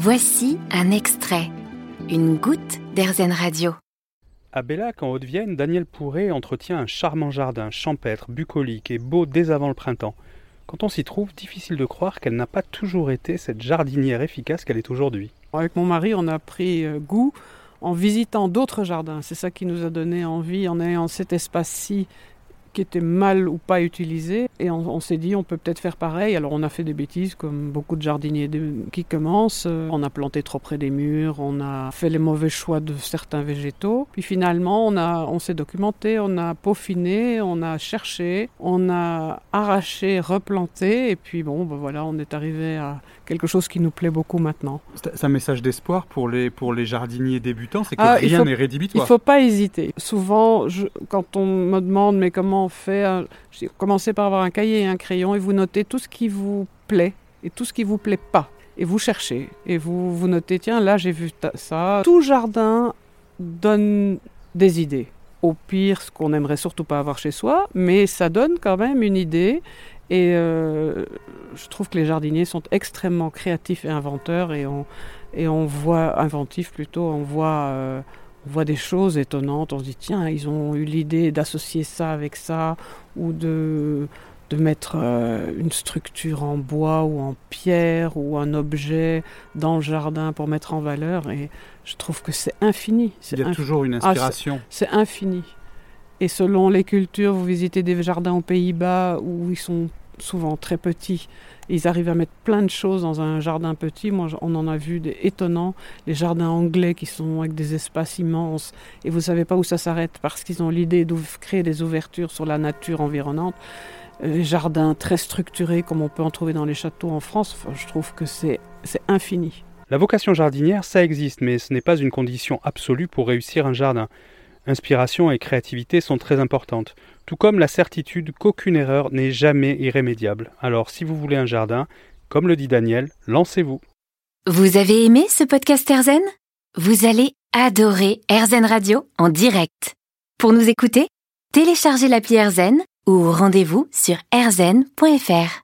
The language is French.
Voici un extrait, une goutte d'Airzen Radio. À Bellac, en Haute-Vienne, Daniel Pourret entretient un charmant jardin champêtre, bucolique et beau dès avant le printemps. Quand on s'y trouve, difficile de croire qu'elle n'a pas toujours été cette jardinière efficace qu'elle est aujourd'hui. Avec mon mari, on a pris euh, goût en visitant d'autres jardins. C'est ça qui nous a donné envie en ayant cet espace-ci qui était mal ou pas utilisé. Et on, s'est dit, on peut peut-être faire pareil. Alors on a fait des bêtises, comme beaucoup de jardiniers qui commencent. Euh, on a planté trop près des murs, on a fait les mauvais choix de certains végétaux. Puis finalement, on, a, on s'est documenté, on a peaufiné, on a cherché, on a arraché, replanté. Et puis bon, ben voilà, on est arrivé à quelque chose qui nous plaît beaucoup maintenant. C'est un message d'espoir pour les, pour les jardiniers débutants, c'est que ah, rien n'est rédhibitoire. Il ne faut pas hésiter. Souvent, je, quand on me demande, mais comment on fait Commencez par avoir un cahier et un crayon et vous notez tout ce qui vous plaît et tout ce qui vous plaît pas. Et vous cherchez. Et vous, vous notez, tiens, là j'ai vu ça. Tout jardin donne des idées. Au pire, ce qu'on aimerait surtout pas avoir chez soi, mais ça donne quand même une idée. Et euh, je trouve que les jardiniers sont extrêmement créatifs et inventeurs et on, et on voit, inventif plutôt, on voit, euh, on voit des choses étonnantes. On se dit, tiens, ils ont eu l'idée d'associer ça avec ça ou de, de mettre euh, une structure en bois ou en pierre ou un objet dans le jardin pour mettre en valeur. Et je trouve que c'est infini. Il y a toujours une ah, inspiration. c'est infini. Et selon les cultures, vous visitez des jardins aux Pays-Bas où ils sont souvent très petits. Ils arrivent à mettre plein de choses dans un jardin petit. Moi, on en a vu des étonnants. Les jardins anglais qui sont avec des espaces immenses. Et vous ne savez pas où ça s'arrête parce qu'ils ont l'idée de créer des ouvertures sur la nature environnante. Les jardins très structurés comme on peut en trouver dans les châteaux en France, je trouve que c'est infini. La vocation jardinière, ça existe, mais ce n'est pas une condition absolue pour réussir un jardin. Inspiration et créativité sont très importantes, tout comme la certitude qu'aucune erreur n'est jamais irrémédiable. Alors si vous voulez un jardin, comme le dit Daniel, lancez-vous. Vous avez aimé ce podcast Erzen Vous allez adorer Erzen Radio en direct. Pour nous écouter, téléchargez l'appli Erzen ou rendez-vous sur erzen.fr.